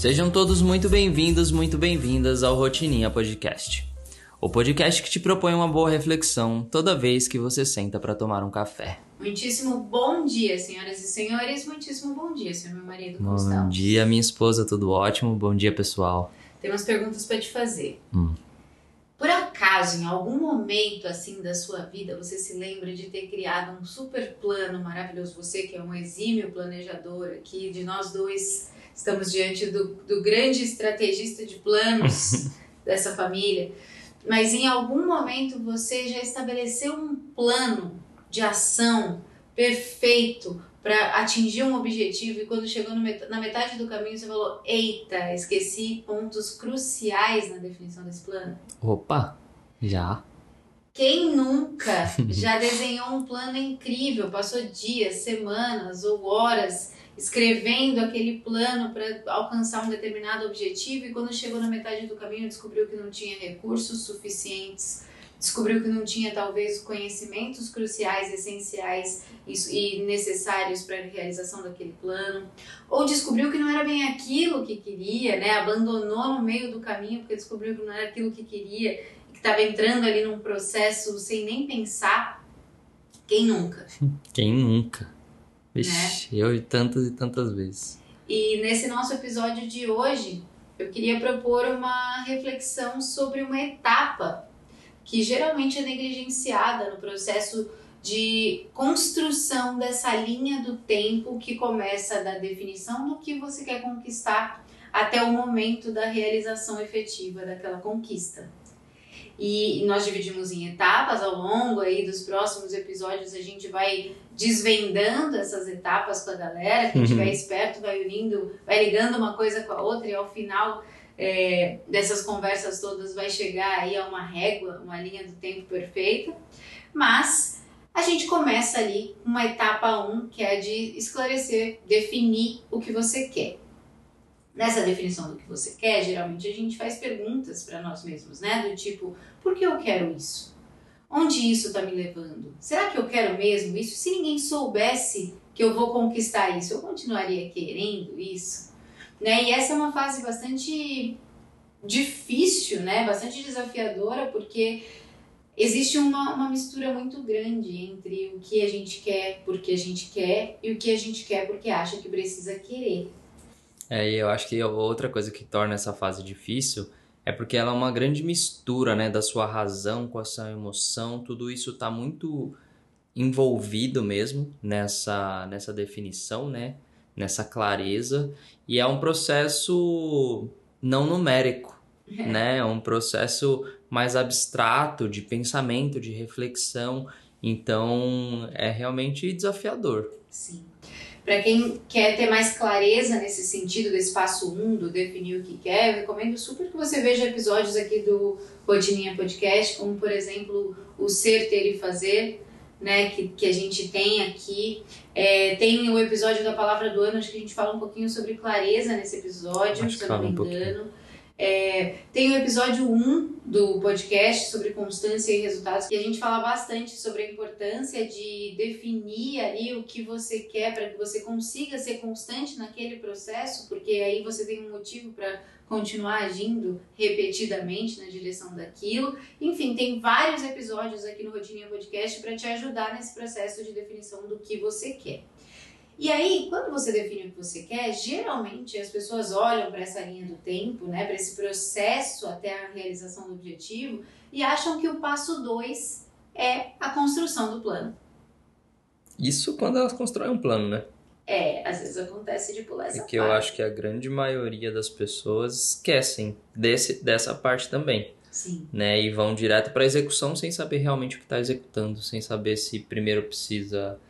Sejam todos muito bem-vindos, muito bem-vindas ao Rotininha Podcast. O podcast que te propõe uma boa reflexão toda vez que você senta para tomar um café. Muitíssimo bom dia, senhoras e senhores. Muitíssimo bom dia, senhor meu marido. Como bom dia, minha esposa, tudo ótimo. Bom dia, pessoal. Tem umas perguntas para te fazer. Hum. Por acaso, em algum momento assim da sua vida, você se lembra de ter criado um super plano maravilhoso? Você que é um exímio planejador aqui, de nós dois estamos diante do, do grande estrategista de planos dessa família. Mas em algum momento você já estabeleceu um plano de ação perfeito para atingir um objetivo e quando chegou na metade do caminho você falou: Eita, esqueci pontos cruciais na definição desse plano? Opa, já. Quem nunca já desenhou um plano incrível, passou dias, semanas ou horas escrevendo aquele plano para alcançar um determinado objetivo e quando chegou na metade do caminho descobriu que não tinha recursos suficientes, descobriu que não tinha talvez conhecimentos cruciais, essenciais e necessários para a realização daquele plano, ou descobriu que não era bem aquilo que queria, né? Abandonou no meio do caminho porque descobriu que não era aquilo que queria, que estava entrando ali num processo sem nem pensar. Quem nunca? Quem nunca? Vixe, né? eu tantas e tantas vezes. E nesse nosso episódio de hoje, eu queria propor uma reflexão sobre uma etapa que geralmente é negligenciada no processo de construção dessa linha do tempo que começa da definição do que você quer conquistar até o momento da realização efetiva daquela conquista. E nós dividimos em etapas ao longo aí dos próximos episódios a gente vai desvendando essas etapas com a galera, quem estiver uhum. esperto vai unindo, vai ligando uma coisa com a outra e ao final é, dessas conversas todas vai chegar aí a uma régua, uma linha do tempo perfeita. Mas a gente começa ali uma etapa 1, um, que é de esclarecer, definir o que você quer. Nessa definição do que você quer, geralmente a gente faz perguntas para nós mesmos, né? Do tipo, por que eu quero isso? Onde isso está me levando? Será que eu quero mesmo isso? Se ninguém soubesse que eu vou conquistar isso, eu continuaria querendo isso? Né? E essa é uma fase bastante difícil, né? Bastante desafiadora, porque existe uma, uma mistura muito grande entre o que a gente quer porque a gente quer e o que a gente quer porque acha que precisa querer. É, e eu acho que outra coisa que torna essa fase difícil é porque ela é uma grande mistura, né, da sua razão com a sua emoção, tudo isso está muito envolvido mesmo nessa nessa definição, né, nessa clareza, e é um processo não numérico, é. né? É um processo mais abstrato de pensamento, de reflexão, então é realmente desafiador. Sim. Para quem quer ter mais clareza nesse sentido desse passo 1, um, do definir o que quer, eu recomendo super que você veja episódios aqui do Rotininha Podcast, como por exemplo o Ser, Ter e Fazer, né, que, que a gente tem aqui. É, tem o episódio da Palavra do Ano, acho que a gente fala um pouquinho sobre clareza nesse episódio, se eu não me engano. Um é, tem o episódio 1 do podcast sobre constância e resultados, que a gente fala bastante sobre a importância de definir ali o que você quer para que você consiga ser constante naquele processo, porque aí você tem um motivo para continuar agindo repetidamente na direção daquilo. Enfim, tem vários episódios aqui no Rotininha Podcast para te ajudar nesse processo de definição do que você quer. E aí, quando você define o que você quer, geralmente as pessoas olham para essa linha do tempo, né, para esse processo até a realização do objetivo e acham que o passo 2 é a construção do plano. Isso quando elas constroem um plano, né? É, às vezes acontece de pular essa é que parte. eu acho que a grande maioria das pessoas esquecem desse, dessa parte também. Sim. Né? E vão direto para execução sem saber realmente o que está executando, sem saber se primeiro precisa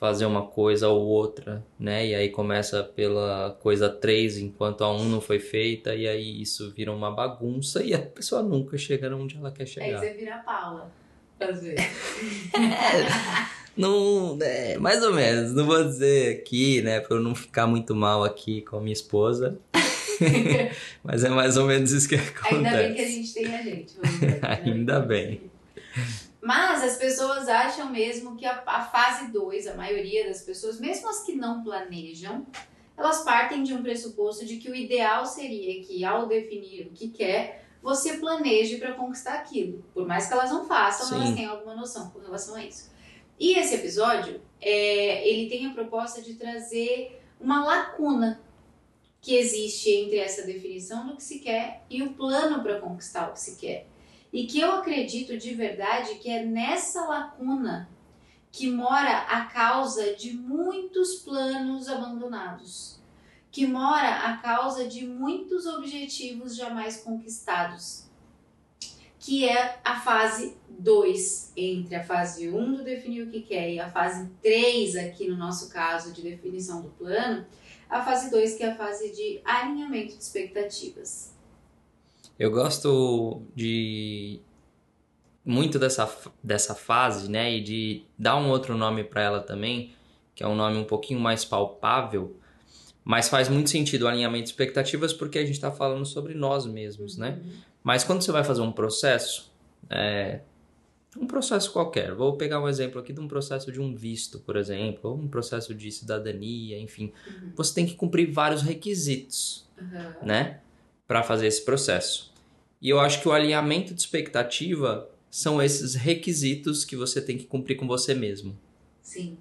fazer uma coisa ou outra, né? E aí começa pela coisa 3 enquanto a 1 não foi feita e aí isso vira uma bagunça e a pessoa nunca chega onde ela quer chegar. Aí você vira a Paula, às vezes. não, é, mais ou menos, não vou dizer aqui, né, para eu não ficar muito mal aqui com a minha esposa. Mas é mais ou menos isso que acontece. Ainda bem que a gente tem a gente. Né? Ainda bem. Mas as pessoas acham mesmo que a, a fase 2, a maioria das pessoas, mesmo as que não planejam, elas partem de um pressuposto de que o ideal seria que, ao definir o que quer, você planeje para conquistar aquilo. Por mais que elas não façam, Sim. elas têm alguma noção com relação a isso. E esse episódio, é, ele tem a proposta de trazer uma lacuna que existe entre essa definição do que se quer e o plano para conquistar o que se quer. E que eu acredito de verdade que é nessa lacuna que mora a causa de muitos planos abandonados, que mora a causa de muitos objetivos jamais conquistados, que é a fase 2, entre a fase 1 um do definir o que quer e a fase 3, aqui no nosso caso, de definição do plano, a fase 2, que é a fase de alinhamento de expectativas. Eu gosto de muito dessa, dessa fase, né? E de dar um outro nome para ela também, que é um nome um pouquinho mais palpável, mas faz muito sentido o alinhamento de expectativas porque a gente está falando sobre nós mesmos, né? Mas quando você vai fazer um processo, é, um processo qualquer, vou pegar um exemplo aqui de um processo de um visto, por exemplo, ou um processo de cidadania, enfim, Uhum. você tem que cumprir vários requisitos Uhum. né, para fazer esse processo. E eu acho que o alinhamento de expectativa são esses requisitos que você tem que cumprir com você mesmo, Sim.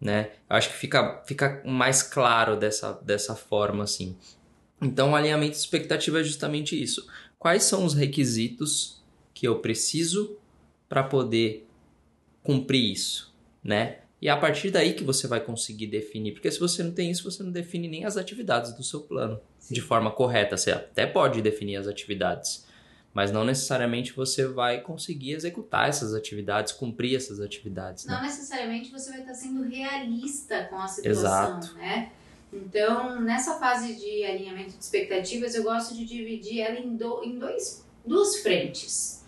né? Eu acho que fica, fica mais claro dessa, dessa forma assim. Então, o alinhamento de expectativa é justamente isso. Quais são os requisitos que eu preciso para poder cumprir isso, né? E é a partir daí que você vai conseguir definir, porque se você não tem isso, você não define nem as atividades do seu plano Sim. de forma correta. Você até pode definir as atividades, mas não necessariamente você vai conseguir executar essas atividades, cumprir essas atividades. Né? Não necessariamente você vai estar sendo realista com a situação, Exato. né? Então, nessa fase de alinhamento de expectativas, eu gosto de dividir ela em, do, em dois, duas frentes.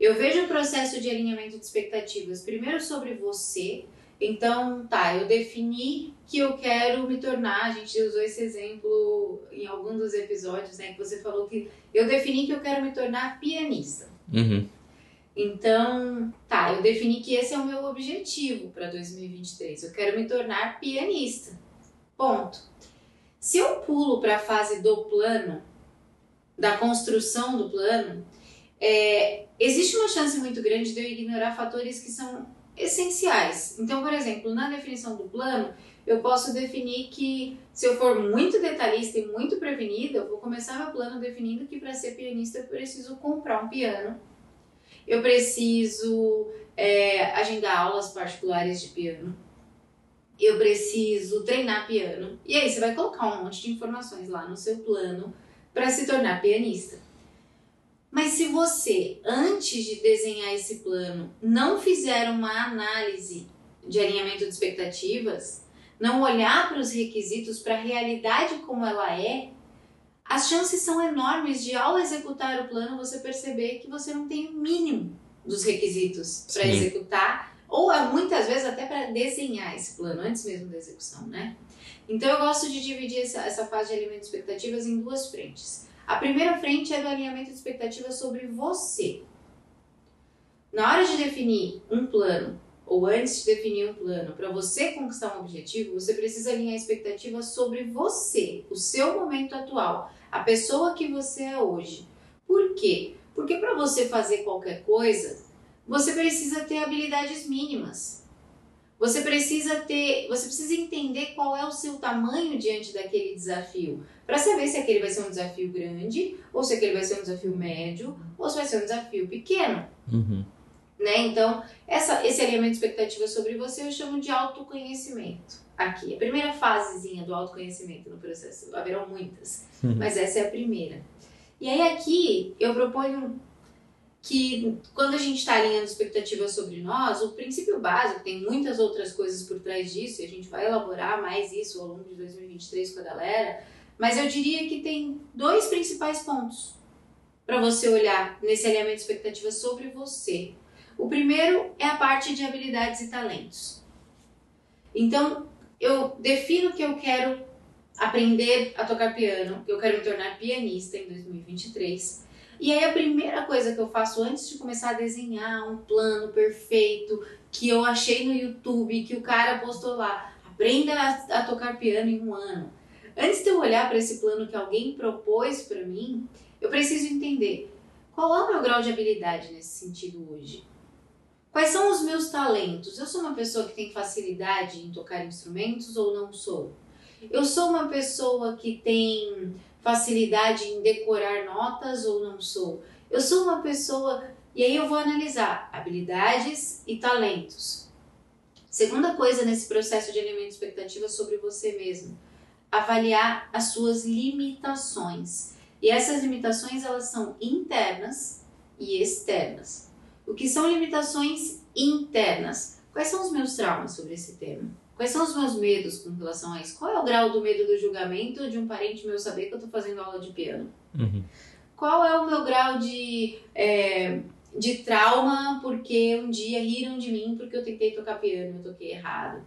Eu vejo o processo de alinhamento de expectativas primeiro sobre você. Então, tá, eu defini que eu quero me tornar. A gente usou esse exemplo em algum dos episódios, né? Que você falou que eu defini que eu quero me tornar pianista. Uhum. Então, tá, eu defini que esse é o meu objetivo para 2023. Eu quero me tornar pianista. Ponto. Se eu pulo para a fase do plano, da construção do plano, é, existe uma chance muito grande de eu ignorar fatores que são essenciais. Então, por exemplo, na definição do plano, eu posso definir que se eu for muito detalhista e muito prevenida, eu vou começar meu plano definindo que para ser pianista eu preciso comprar um piano eu preciso é, agendar aulas particulares de piano. Eu preciso treinar piano. E aí você vai colocar um monte de informações lá no seu plano para se tornar pianista. Mas se você, antes de desenhar esse plano, não fizer uma análise de alinhamento de expectativas, não olhar para os requisitos, para a realidade como ela é, as chances são enormes de, ao executar o plano, você perceber que você não tem o mínimo dos requisitos para executar, ou é, muitas vezes até para desenhar esse plano, antes mesmo da execução, né? Então eu gosto de dividir essa, essa fase de alinhamento de expectativas em duas frentes. A primeira frente é do alinhamento de expectativas sobre você. Na hora de definir um plano, ou antes de definir um plano, para você conquistar um objetivo, você precisa alinhar expectativas sobre você, o seu momento atual, a pessoa que você é hoje. Por quê? Porque para você fazer qualquer coisa, você precisa ter habilidades mínimas. Você precisa ter, você precisa entender qual é o seu tamanho diante daquele desafio, para saber se aquele vai ser um desafio grande, ou se aquele vai ser um desafio médio, ou se vai ser um desafio pequeno Uhum. né? Então, essa, esse alinhamento de expectativa sobre você eu chamo de autoconhecimento. Aqui, a primeira fasezinha do autoconhecimento no processo. Haverão muitas, Uhum. mas essa é a primeira. E aí aqui eu proponho que quando a gente está alinhando expectativas sobre nós, o princípio básico, tem muitas outras coisas por trás disso, e a gente vai elaborar mais isso ao longo de 2023 com a galera, mas eu diria que tem dois principais pontos para você olhar nesse alinhamento de expectativas sobre você. O primeiro é a parte de habilidades e talentos. Então, eu defino que eu quero aprender a tocar piano, que eu quero me tornar pianista em 2023. E aí a primeira coisa que eu faço antes de começar a desenhar um plano perfeito que eu achei no YouTube, que o cara postou lá, aprenda a, a tocar piano em um ano. antes de eu olhar para esse plano que alguém propôs para mim, eu preciso entender qual é o meu grau de habilidade nesse sentido hoje. Quais são os meus talentos? Eu sou uma pessoa que tem facilidade em tocar instrumentos ou não sou? Eu sou uma pessoa que tem facilidade em decorar notas ou não sou? Eu sou uma pessoa. E aí eu vou analisar habilidades e talentos. Segunda coisa nesse processo de alimento expectativa sobre você mesmo, avaliar as suas limitações. E essas limitações elas são internas e externas. O que são limitações internas? Quais são os meus traumas sobre esse tema? Quais são os meus medos com relação a isso? Qual é o grau do medo do julgamento de um parente meu saber que eu estou fazendo aula de piano? Uhum. Qual é o meu grau de, é, de trauma porque um dia riram de mim porque eu tentei tocar piano e eu toquei errado?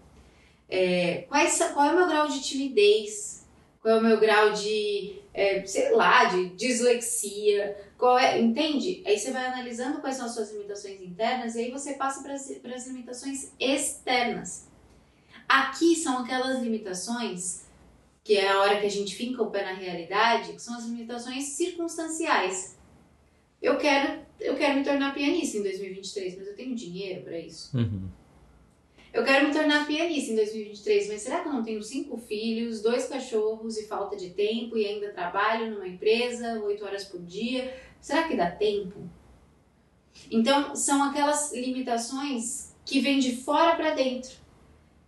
É, quais, qual é o meu grau de timidez? Qual é o meu grau de, é, sei lá, de dislexia? Qual é, entende? Aí você vai analisando quais são as suas limitações internas e aí você passa para as limitações externas. Aqui são aquelas limitações que é a hora que a gente finca o pé na realidade, que são as limitações circunstanciais. Eu quero, eu quero me tornar pianista em 2023, mas eu tenho dinheiro para isso. Uhum. Eu quero me tornar pianista em 2023, mas será que eu não tenho cinco filhos, dois cachorros e falta de tempo e ainda trabalho numa empresa oito horas por dia? Será que dá tempo? Então, são aquelas limitações que vêm de fora para dentro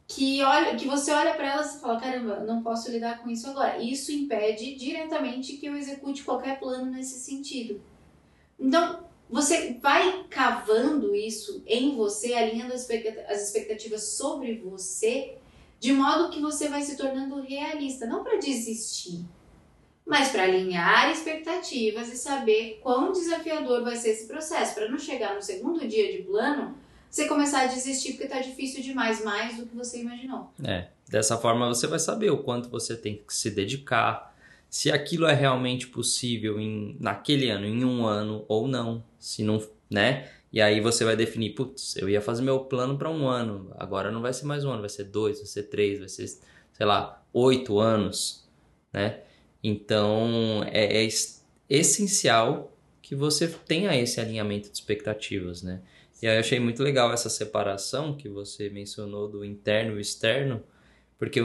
que olha, que você olha para elas e fala, caramba, não posso lidar com isso agora. Isso impede diretamente que eu execute qualquer plano nesse sentido. Então, você vai cavando isso em você, alinhando as expectativas sobre você, de modo que você vai se tornando realista, não para desistir, mas para alinhar expectativas e saber quão desafiador vai ser esse processo, para não chegar no segundo dia de plano você começar a desistir porque tá difícil demais, mais do que você imaginou. É, dessa forma você vai saber o quanto você tem que se dedicar, se aquilo é realmente possível em, naquele ano, em um ano ou não, se não, né? E aí você vai definir, putz, eu ia fazer meu plano para um ano, agora não vai ser mais um ano, vai ser dois, vai ser três, vai ser, sei lá, oito anos, né? Então é, é essencial que você tenha esse alinhamento de expectativas, né? E aí eu achei muito legal essa separação que você mencionou do interno e externo, porque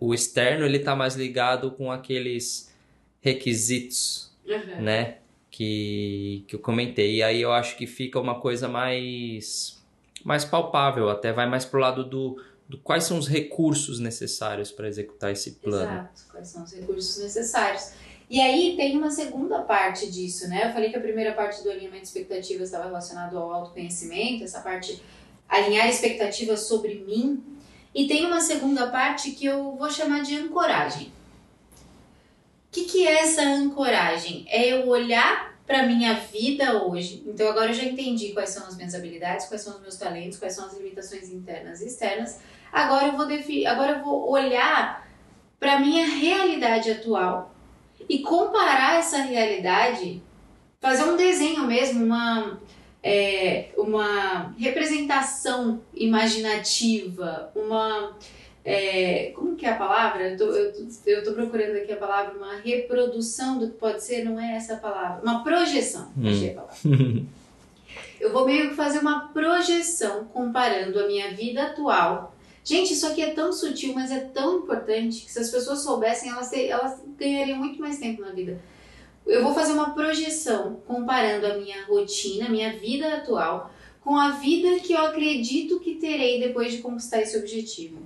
o, externo ele tá mais ligado com aqueles requisitos, uhum. né? Que, que eu comentei. E aí eu acho que fica uma coisa mais, mais palpável, até vai mais pro lado do, do quais são os recursos necessários para executar esse plano. Exato, quais são os recursos necessários. E aí tem uma segunda parte disso, né? Eu falei que a primeira parte do alinhamento de expectativas estava relacionado ao autoconhecimento, essa parte alinhar expectativas sobre mim. E tem uma segunda parte que eu vou chamar de ancoragem. O que, que é essa ancoragem? É eu olhar para minha vida hoje. Então agora eu já entendi quais são as minhas habilidades, quais são os meus talentos, quais são as limitações internas e externas. Agora eu vou definir, agora eu vou olhar para minha realidade atual e comparar essa realidade, fazer um desenho mesmo, uma, é, uma representação imaginativa, uma. É, como que é a palavra? Eu tô, eu, tô, eu tô procurando aqui a palavra, uma reprodução do que pode ser, não é essa palavra, uma projeção. Hum. Achei a palavra. eu vou meio que fazer uma projeção comparando a minha vida atual Gente, isso aqui é tão sutil, mas é tão importante que se as pessoas soubessem, elas, ter, elas ganhariam muito mais tempo na vida. Eu vou fazer uma projeção comparando a minha rotina, a minha vida atual, com a vida que eu acredito que terei depois de conquistar esse objetivo.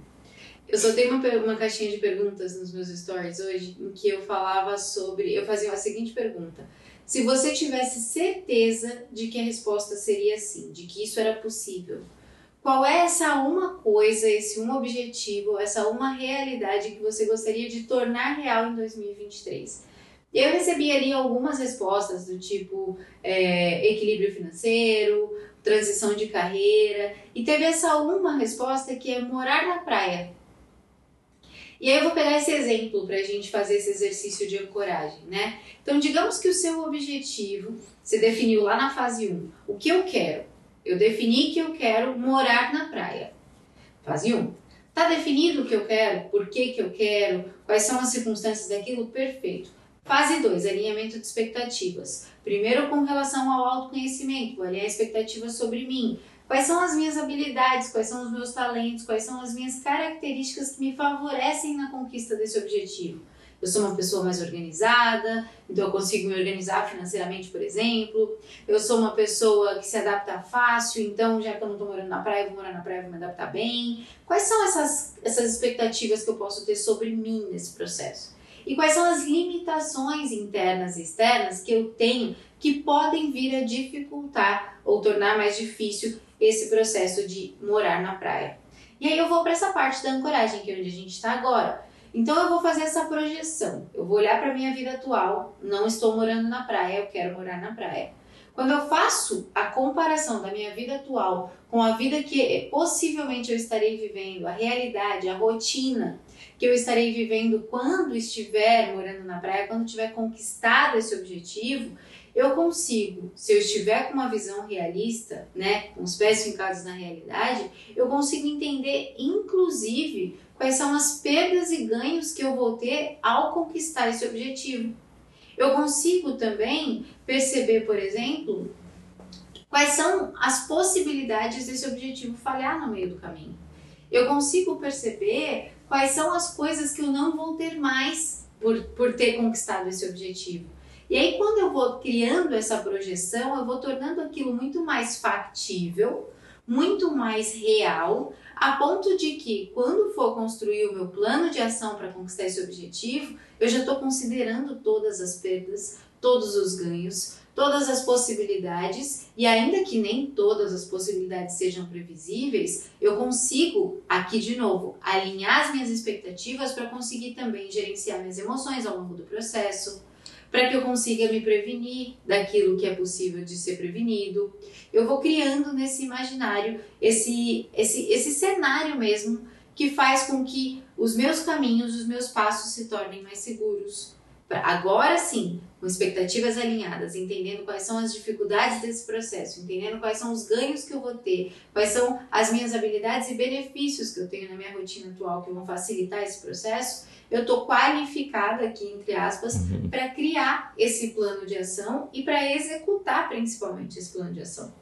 Eu tenho uma, uma caixinha de perguntas nos meus stories hoje em que eu falava sobre. Eu fazia a seguinte pergunta: se você tivesse certeza de que a resposta seria sim, de que isso era possível, qual é essa uma coisa, esse um objetivo, essa uma realidade que você gostaria de tornar real em 2023? Eu recebi ali algumas respostas do tipo é, equilíbrio financeiro, transição de carreira, e teve essa uma resposta que é morar na praia. E aí eu vou pegar esse exemplo para a gente fazer esse exercício de ancoragem, né? Então, digamos que o seu objetivo se definiu lá na fase 1. O que eu quero? Eu defini que eu quero morar na praia. Fase 1. Tá definido o que eu quero? Por que, que eu quero? Quais são as circunstâncias daquilo? Perfeito. Fase 2, alinhamento de expectativas. Primeiro, com relação ao autoconhecimento, vou alinhar expectativas sobre mim. Quais são as minhas habilidades, quais são os meus talentos, quais são as minhas características que me favorecem na conquista desse objetivo. Eu sou uma pessoa mais organizada, então eu consigo me organizar financeiramente, por exemplo. Eu sou uma pessoa que se adapta fácil, então já que eu não estou morando na praia, vou morar na praia, vou me adaptar bem. Quais são essas, essas expectativas que eu posso ter sobre mim nesse processo? E quais são as limitações internas e externas que eu tenho que podem vir a dificultar ou tornar mais difícil esse processo de morar na praia? E aí eu vou para essa parte da ancoragem, que é onde a gente está agora. Então eu vou fazer essa projeção. Eu vou olhar para minha vida atual. Não estou morando na praia, eu quero morar na praia. Quando eu faço a comparação da minha vida atual com a vida que possivelmente eu estarei vivendo, a realidade, a rotina que eu estarei vivendo quando estiver morando na praia, quando tiver conquistado esse objetivo, eu consigo, se eu estiver com uma visão realista, né, com os pés fincados na realidade, eu consigo entender, inclusive, quais são as perdas e ganhos que eu vou ter ao conquistar esse objetivo. Eu consigo também perceber, por exemplo, quais são as possibilidades desse objetivo falhar no meio do caminho. Eu consigo perceber quais são as coisas que eu não vou ter mais por, por ter conquistado esse objetivo. E aí, quando eu vou criando essa projeção, eu vou tornando aquilo muito mais factível, muito mais real, a ponto de que, quando for construir o meu plano de ação para conquistar esse objetivo, eu já estou considerando todas as perdas, todos os ganhos, todas as possibilidades, e ainda que nem todas as possibilidades sejam previsíveis, eu consigo, aqui de novo, alinhar as minhas expectativas para conseguir também gerenciar minhas emoções ao longo do processo para que eu consiga me prevenir daquilo que é possível de ser prevenido. Eu vou criando nesse imaginário esse, esse, esse cenário mesmo que faz com que os meus caminhos, os meus passos se tornem mais seguros. Agora sim, com expectativas alinhadas, entendendo quais são as dificuldades desse processo, entendendo quais são os ganhos que eu vou ter, quais são as minhas habilidades e benefícios que eu tenho na minha rotina atual que vão facilitar esse processo, eu estou qualificada aqui, entre aspas, uhum. para criar esse plano de ação e para executar principalmente esse plano de ação.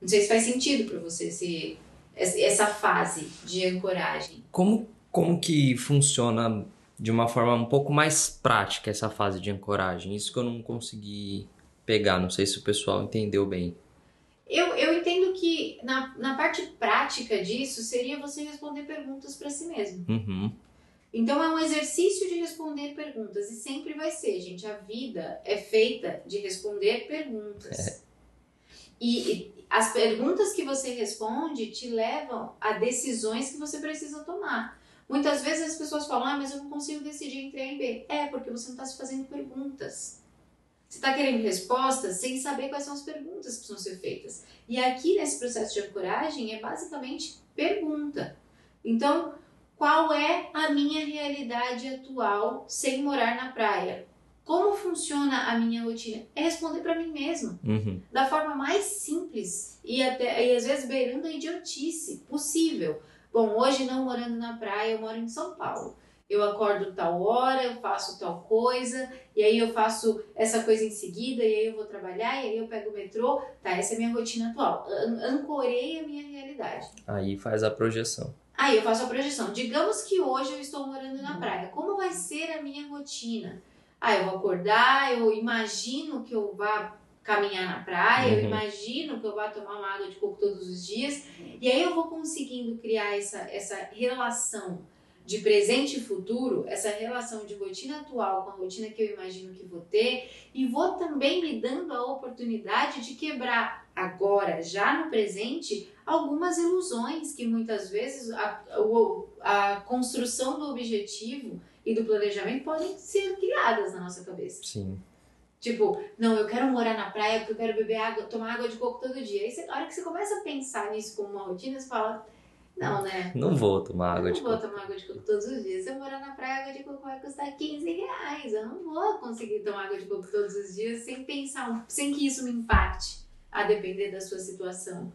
Não sei se faz sentido para você esse, essa fase de ancoragem. Como, como que funciona de uma forma um pouco mais prática essa fase de ancoragem? Isso que eu não consegui pegar, não sei se o pessoal entendeu bem. Eu, eu entendo que na, na parte prática disso seria você responder perguntas para si mesmo. Uhum. Então é um exercício de responder perguntas e sempre vai ser, gente. A vida é feita de responder perguntas. É. E, e, as perguntas que você responde te levam a decisões que você precisa tomar. Muitas vezes as pessoas falam, ah, mas eu não consigo decidir entre A e B. É, porque você não está se fazendo perguntas. Você está querendo respostas sem saber quais são as perguntas que precisam ser feitas. E aqui nesse processo de ancoragem é basicamente pergunta. Então, qual é a minha realidade atual sem morar na praia? Como funciona a minha rotina? É responder para mim mesma, uhum. da forma mais simples e até e às vezes beirando a idiotice possível. Bom, hoje não morando na praia, eu moro em São Paulo. Eu acordo tal hora, eu faço tal coisa, e aí eu faço essa coisa em seguida, e aí eu vou trabalhar, e aí eu pego o metrô. Tá, essa é a minha rotina atual. An ancorei a minha realidade. Aí faz a projeção. Aí eu faço a projeção. Digamos que hoje eu estou morando na praia. Como vai ser a minha rotina? Ah, eu vou acordar, eu imagino que eu vá caminhar na praia, uhum. eu imagino que eu vá tomar uma água de coco todos os dias. E aí eu vou conseguindo criar essa, essa relação de presente e futuro, essa relação de rotina atual com a rotina que eu imagino que vou ter, e vou também me dando a oportunidade de quebrar agora, já no presente, algumas ilusões que muitas vezes a, a, a construção do objetivo e do planejamento podem ser criadas na nossa cabeça. Sim. Tipo, não, eu quero morar na praia porque eu quero beber água, tomar água de coco todo dia. Aí você, na hora que você começa a pensar nisso como uma rotina, você fala, não, né? Não vou tomar água de coco. Não vou tomar água de coco todos os dias. Se eu morar na praia, água de coco vai custar 15 reais. Eu não vou conseguir tomar água de coco todos os dias sem pensar, sem que isso me impacte, a depender da sua situação.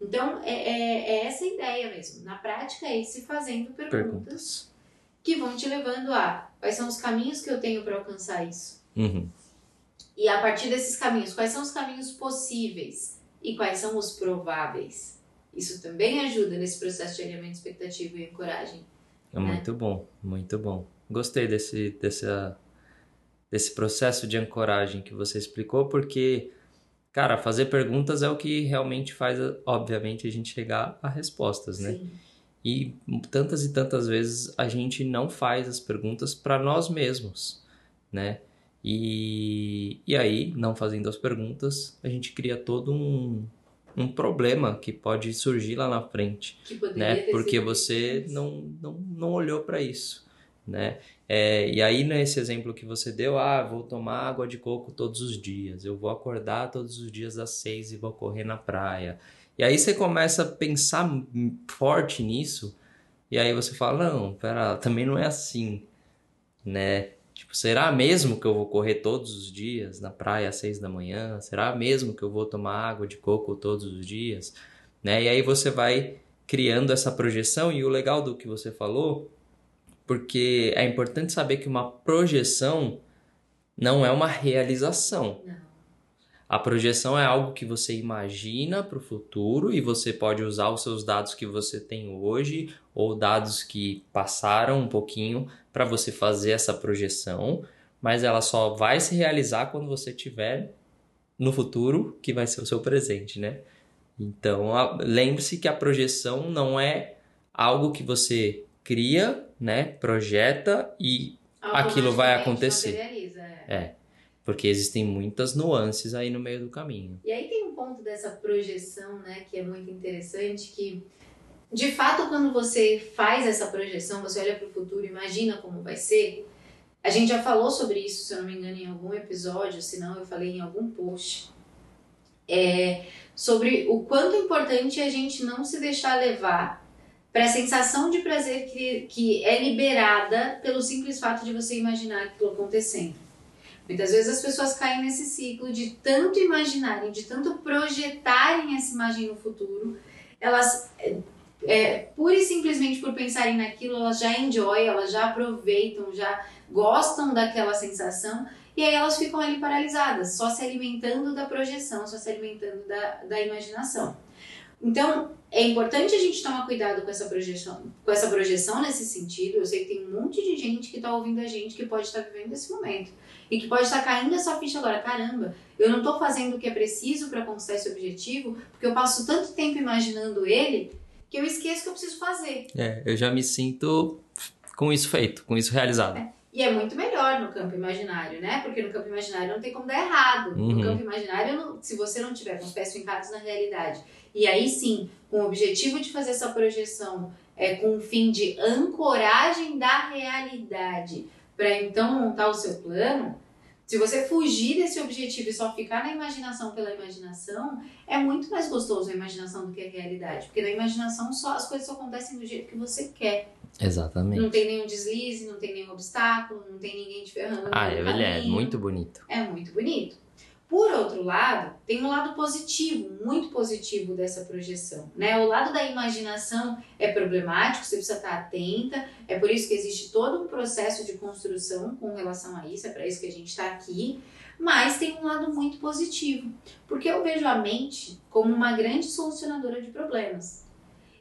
Então, é, é, é essa a ideia mesmo. Na prática, é ir se fazendo perguntas, perguntas, que vão te levando a quais são os caminhos que eu tenho para alcançar isso. Uhum. E a partir desses caminhos, quais são os caminhos possíveis e quais são os prováveis? Isso também ajuda nesse processo de alinhamento expectativo e ancoragem. É né? muito bom, muito bom. Gostei desse, desse, desse processo de ancoragem que você explicou, porque cara, fazer perguntas é o que realmente faz, obviamente, a gente chegar a respostas, né? Sim. E tantas e tantas vezes a gente não faz as perguntas para nós mesmos, né? E, e aí, não fazendo as perguntas, a gente cria todo um, um problema que pode surgir lá na frente, né? Porque você não, não, não olhou para isso, né? É, e aí, nesse exemplo que você deu, ah, vou tomar água de coco todos os dias, eu vou acordar todos os dias às seis e vou correr na praia. E aí você começa a pensar forte nisso, e aí você fala, não, pera, também não é assim, né? Tipo, será mesmo que eu vou correr todos os dias na praia às seis da manhã? Será mesmo que eu vou tomar água de coco todos os dias? Né? E aí você vai criando essa projeção, e o legal do que você falou porque é importante saber que uma projeção não é uma realização. Não. A projeção é algo que você imagina para o futuro e você pode usar os seus dados que você tem hoje ou dados que passaram um pouquinho para você fazer essa projeção, mas ela só vai se realizar quando você tiver no futuro, que vai ser o seu presente, né? Então, lembre-se que a projeção não é algo que você cria, né, projeta e aquilo vai acontecer. É. é. Porque existem muitas nuances aí no meio do caminho. E aí tem um ponto dessa projeção, né, que é muito interessante, que de fato quando você faz essa projeção, você olha para o futuro, imagina como vai ser. A gente já falou sobre isso, se eu não me engano, em algum episódio, se não eu falei em algum post. É, sobre o quanto é importante a gente não se deixar levar para a sensação de prazer que, que é liberada pelo simples fato de você imaginar aquilo acontecendo. Muitas vezes as pessoas caem nesse ciclo de tanto imaginarem, de tanto projetarem essa imagem no futuro, elas, é, pura e simplesmente por pensarem naquilo, elas já enjoy, elas já aproveitam, já gostam daquela sensação e aí elas ficam ali paralisadas, só se alimentando da projeção, só se alimentando da, da imaginação. Então, é importante a gente tomar cuidado com essa projeção, com essa projeção nesse sentido. Eu sei que tem um monte de gente que está ouvindo a gente que pode estar tá vivendo esse momento e que pode estar tá caindo essa ficha agora. Caramba, eu não estou fazendo o que é preciso para conquistar esse objetivo porque eu passo tanto tempo imaginando ele que eu esqueço que eu preciso fazer. É, eu já me sinto com isso feito, com isso realizado. É. E é muito melhor no campo imaginário, né? Porque no campo imaginário não tem como dar errado. Uhum. No campo imaginário, se você não tiver com os pés fincados na realidade e aí sim, com o objetivo de fazer essa projeção, é, com o fim de ancoragem da realidade, para então montar o seu plano, se você fugir desse objetivo e só ficar na imaginação pela imaginação, é muito mais gostoso a imaginação do que a realidade. Porque na imaginação só as coisas só acontecem do jeito que você quer. Exatamente. Não tem nenhum deslize, não tem nenhum obstáculo, não tem ninguém te ferrando. Ah, é, é muito bonito. É muito bonito. Por outro lado, tem um lado positivo, muito positivo dessa projeção. Né? O lado da imaginação é problemático, você precisa estar atenta, é por isso que existe todo um processo de construção com relação a isso, é para isso que a gente está aqui. Mas tem um lado muito positivo, porque eu vejo a mente como uma grande solucionadora de problemas.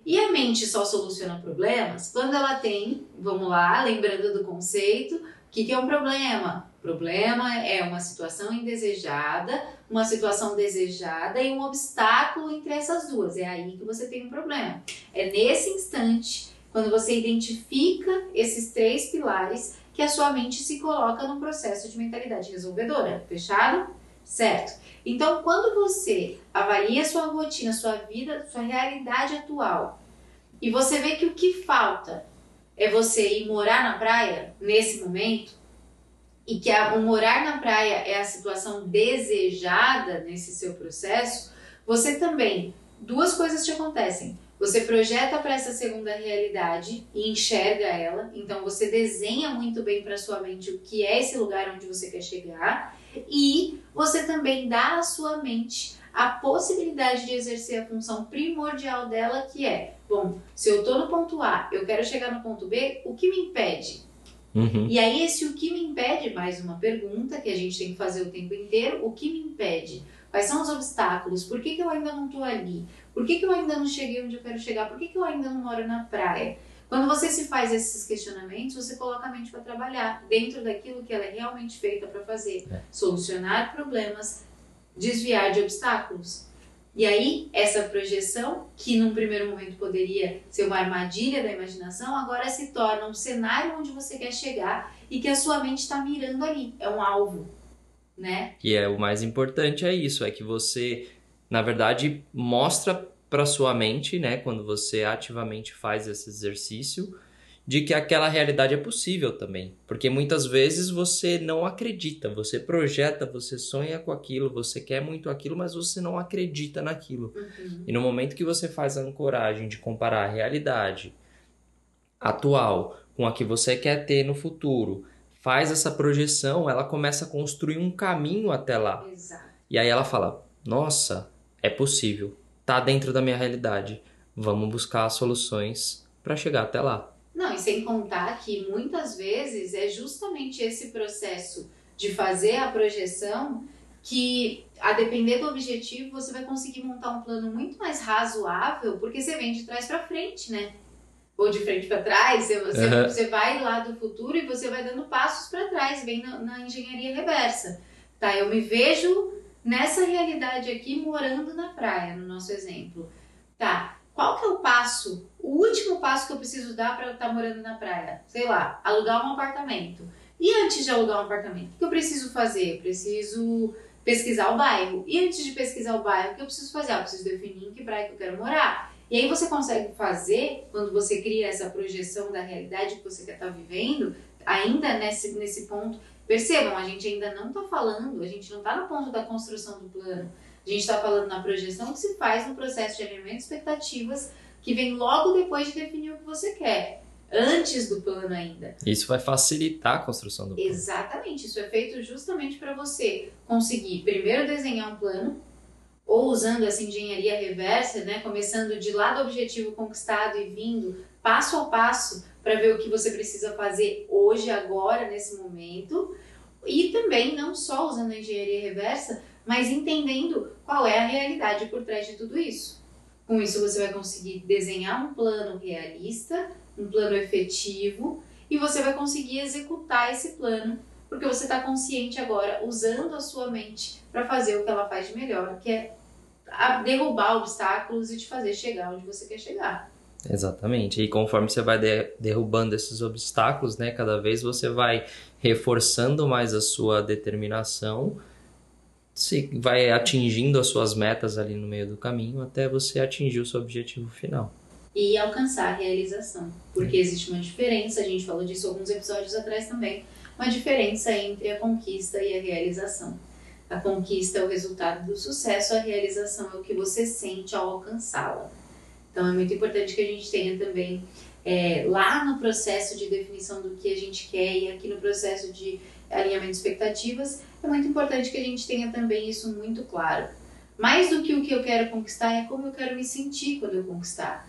E a mente só soluciona problemas quando ela tem, vamos lá, lembrando do conceito, o que, que é um problema? Problema é uma situação indesejada, uma situação desejada e um obstáculo entre essas duas. É aí que você tem um problema. É nesse instante, quando você identifica esses três pilares, que a sua mente se coloca no processo de mentalidade resolvedora. Fechado? Certo. Então, quando você avalia sua rotina, sua vida, sua realidade atual, e você vê que o que falta é você ir morar na praia nesse momento, e que a, o morar na praia é a situação desejada nesse seu processo, você também, duas coisas te acontecem. Você projeta para essa segunda realidade e enxerga ela, então você desenha muito bem para sua mente o que é esse lugar onde você quer chegar, e você também dá à sua mente a possibilidade de exercer a função primordial dela, que é, bom, se eu estou no ponto A, eu quero chegar no ponto B, o que me impede? Uhum. E aí, esse o que me impede, mais uma pergunta que a gente tem que fazer o tempo inteiro, o que me impede? Quais são os obstáculos? Por que, que eu ainda não estou ali? Por que, que eu ainda não cheguei onde eu quero chegar? Por que, que eu ainda não moro na praia? Quando você se faz esses questionamentos, você coloca a mente para trabalhar dentro daquilo que ela é realmente feita para fazer: É. solucionar problemas, desviar de obstáculos. E aí, essa projeção, que num primeiro momento poderia ser uma armadilha da imaginação, agora se torna um cenário onde você quer chegar e que a sua mente está mirando ali. É um alvo, né? E é o mais importante é isso, é que você, na verdade, mostra para sua mente, né, quando você ativamente faz esse exercício, de que aquela realidade é possível também. Porque muitas vezes você não acredita, você projeta, você sonha com aquilo, você quer muito aquilo, mas você não acredita naquilo. Uhum. E no momento que você faz a ancoragem de comparar a realidade atual com a que você quer ter no futuro, faz essa projeção, ela começa a construir um caminho até lá. Exato. E aí ela fala: Nossa, é possível, tá dentro da minha realidade. Vamos buscar soluções para chegar até lá. Não, e sem contar que muitas vezes é justamente esse processo de fazer a projeção que, a depender do objetivo, você vai conseguir montar um plano muito mais razoável, porque você vem de trás para frente, né? Ou de frente para trás, você, Uhum. você vai lá do futuro e você vai dando passos para trás, vem na, na engenharia reversa. Tá, eu me vejo nessa realidade aqui morando na praia, no nosso exemplo. Tá, qual que é o passo, o último passo que eu preciso dar para eu estar morando na praia? Sei lá, alugar um apartamento. E antes de alugar um apartamento, o que eu preciso fazer? Eu preciso pesquisar o bairro. E antes de pesquisar o bairro, o que eu preciso fazer? Ah, eu preciso definir em que praia que eu quero morar. E aí você consegue fazer, quando você cria essa projeção da realidade que você quer estar vivendo, ainda nesse, nesse ponto. Percebam, a gente ainda não está falando, a gente não está no ponto da construção do plano. A gente está falando na projeção que se faz no processo de alinhamento de expectativas, que vem logo depois de definir o que você quer, antes do plano ainda. Isso vai facilitar a construção do plano. Exatamente, isso é feito justamente para você conseguir primeiro desenhar um plano, ou usando essa engenharia reversa, né, começando de lá do objetivo conquistado e vindo passo a passo para ver o que você precisa fazer hoje, agora, nesse momento, e também não só usando a engenharia reversa, mas entendendo qual é a realidade por trás de tudo isso. Com isso, você vai conseguir desenhar um plano realista, um plano efetivo, e você vai conseguir executar esse plano, porque você está consciente agora, usando a sua mente para fazer o que ela faz de melhor, que é derrubar obstáculos e te fazer chegar onde você quer chegar. Exatamente. E conforme você vai de- derrubando esses obstáculos, né, cada vez você vai reforçando mais a sua determinação, se vai atingindo as suas metas ali no meio do caminho até você atingir o seu objetivo final. E alcançar a realização. Porque existe uma diferença, a gente falou disso alguns episódios atrás também, uma diferença entre a conquista e a realização. A conquista é o resultado do sucesso, a realização é o que você sente ao alcançá-la. Então é muito importante que a gente tenha também é, lá no processo de definição do que a gente quer e aqui no processo de alinhamento de expectativas, é muito importante que a gente tenha também isso muito claro. Mais do que o que eu quero conquistar é como eu quero me sentir quando eu conquistar.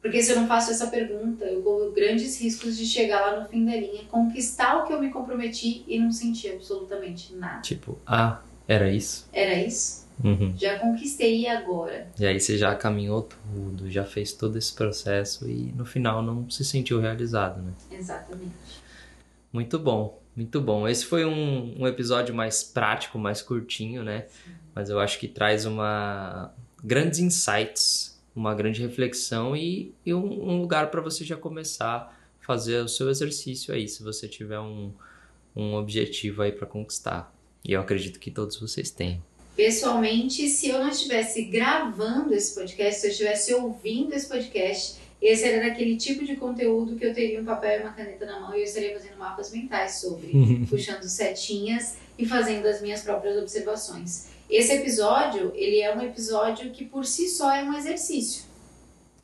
Porque se eu não faço essa pergunta, eu corro grandes riscos de chegar lá no fim da linha, conquistar o que eu me comprometi e não sentir absolutamente nada. Tipo, ah, era isso? Era isso? Uhum. Já conquistei e agora? E aí você já caminhou tudo, já fez todo esse processo e no final não se sentiu realizado, né? Exatamente. Muito bom, muito bom. Esse foi um, um episódio mais prático, mais curtinho, né? Mas eu acho que traz uma grandes insights, uma grande reflexão e, e um, um lugar para você já começar a fazer o seu exercício aí, se você tiver um, um objetivo aí para conquistar. E eu acredito que todos vocês têm. Pessoalmente, se eu não estivesse gravando esse podcast, se eu estivesse ouvindo esse podcast, esse era daquele tipo de conteúdo que eu teria um papel e uma caneta na mão e eu estaria fazendo mapas mentais sobre, puxando setinhas e fazendo as minhas próprias observações. Esse episódio, ele é um episódio que por si só é um exercício.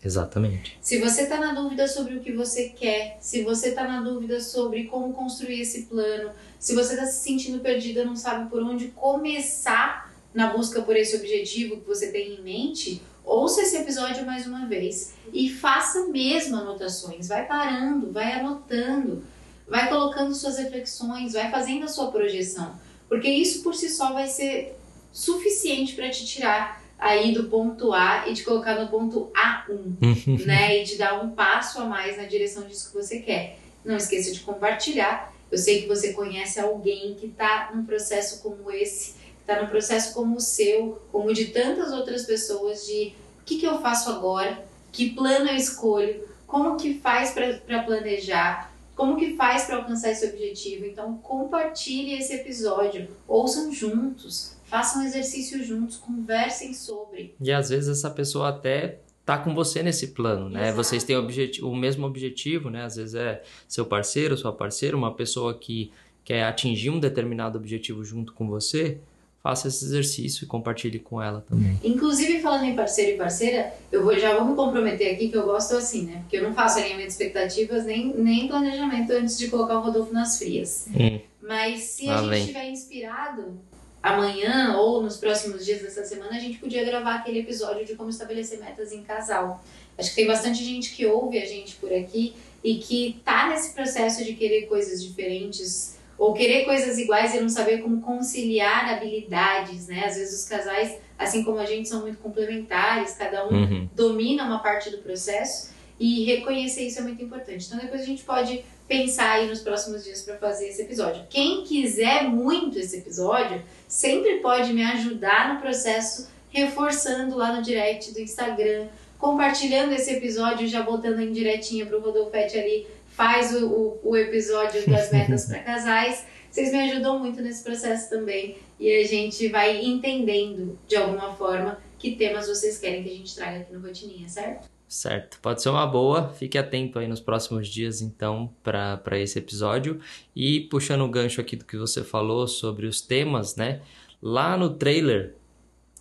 Exatamente. Se você está na dúvida sobre o que você quer, se você está na dúvida sobre como construir esse plano, se você está se sentindo perdida, não sabe por onde começar na busca por esse objetivo que você tem em mente, ouça esse episódio mais uma vez e faça mesmo anotações. Vai parando, vai anotando, vai colocando suas reflexões, vai fazendo a sua projeção, porque isso por si só vai ser suficiente para te tirar aí do ponto A e te colocar no ponto A1, né? E te dar um passo a mais na direção disso que você quer. Não esqueça de compartilhar. Eu sei que você conhece alguém que está num processo como esse está num processo como o seu, como de tantas outras pessoas, de o que, que eu faço agora, que plano eu escolho, como que faz para planejar, como que faz para alcançar esse objetivo. Então compartilhe esse episódio, ouçam juntos, façam exercício juntos, conversem sobre. E às vezes essa pessoa até tá com você nesse plano, né? Exato. Vocês têm o mesmo objetivo, né? Às vezes é seu parceiro, sua parceira, uma pessoa que quer atingir um determinado objetivo junto com você faça esse exercício e compartilhe com ela também. Inclusive, falando em parceiro e parceira, eu vou, já vou me comprometer aqui que eu gosto assim, né? Porque eu não faço alinhamento de expectativas nem, nem planejamento antes de colocar o Rodolfo nas frias. Hum. Mas se a gente estiver inspirado, amanhã ou nos próximos dias dessa semana, a gente podia gravar aquele episódio de como estabelecer metas em casal. Acho que tem bastante gente que ouve a gente por aqui e que tá nesse processo de querer coisas diferentes ou querer coisas iguais e não saber como conciliar habilidades, né? Às vezes os casais, assim como a gente, são muito complementares, cada um uhum. domina uma parte do processo e reconhecer isso é muito importante. Então depois a gente pode pensar aí nos próximos dias para fazer esse episódio. Quem quiser muito esse episódio, sempre pode me ajudar no processo reforçando lá no direct do Instagram, compartilhando esse episódio, já botando em diretinha pro Rodolfete ali faz o, o, o episódio das metas para casais. Vocês me ajudam muito nesse processo também e a gente vai entendendo de alguma forma que temas vocês querem que a gente traga aqui no Rotininha, certo? Certo, pode ser uma boa. Fique atento aí nos próximos dias, então, para esse episódio. E puxando o gancho aqui do que você falou sobre os temas, né? Lá no trailer,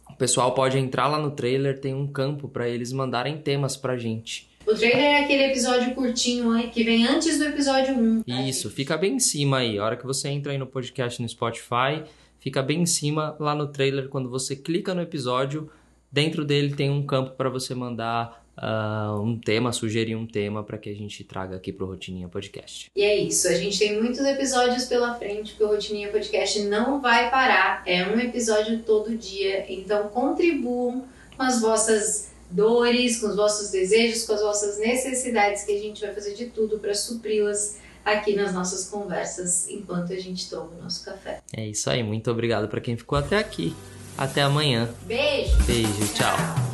o pessoal pode entrar lá no trailer, tem um campo para eles mandarem temas pra gente. O trailer é aquele episódio curtinho que vem antes do episódio 1. Tá, Isso, fica bem em cima aí. A hora que você entra aí no podcast no Spotify, fica bem em cima lá no trailer. Quando você clica no episódio, dentro dele tem um campo para você mandar uh, um tema, sugerir um tema para que a gente traga aqui pro Rotininha Podcast. E é isso, a gente tem muitos episódios pela frente, porque o Rotininha Podcast não vai parar. É um episódio todo dia, então contribuam com as vossas dores, com os vossos desejos, com as vossas necessidades, que a gente vai fazer de tudo para supri-las aqui nas nossas conversas enquanto a gente toma o nosso café. É isso aí, muito obrigado para quem ficou até aqui. Até amanhã. Beijo. Beijo, tchau. tchau.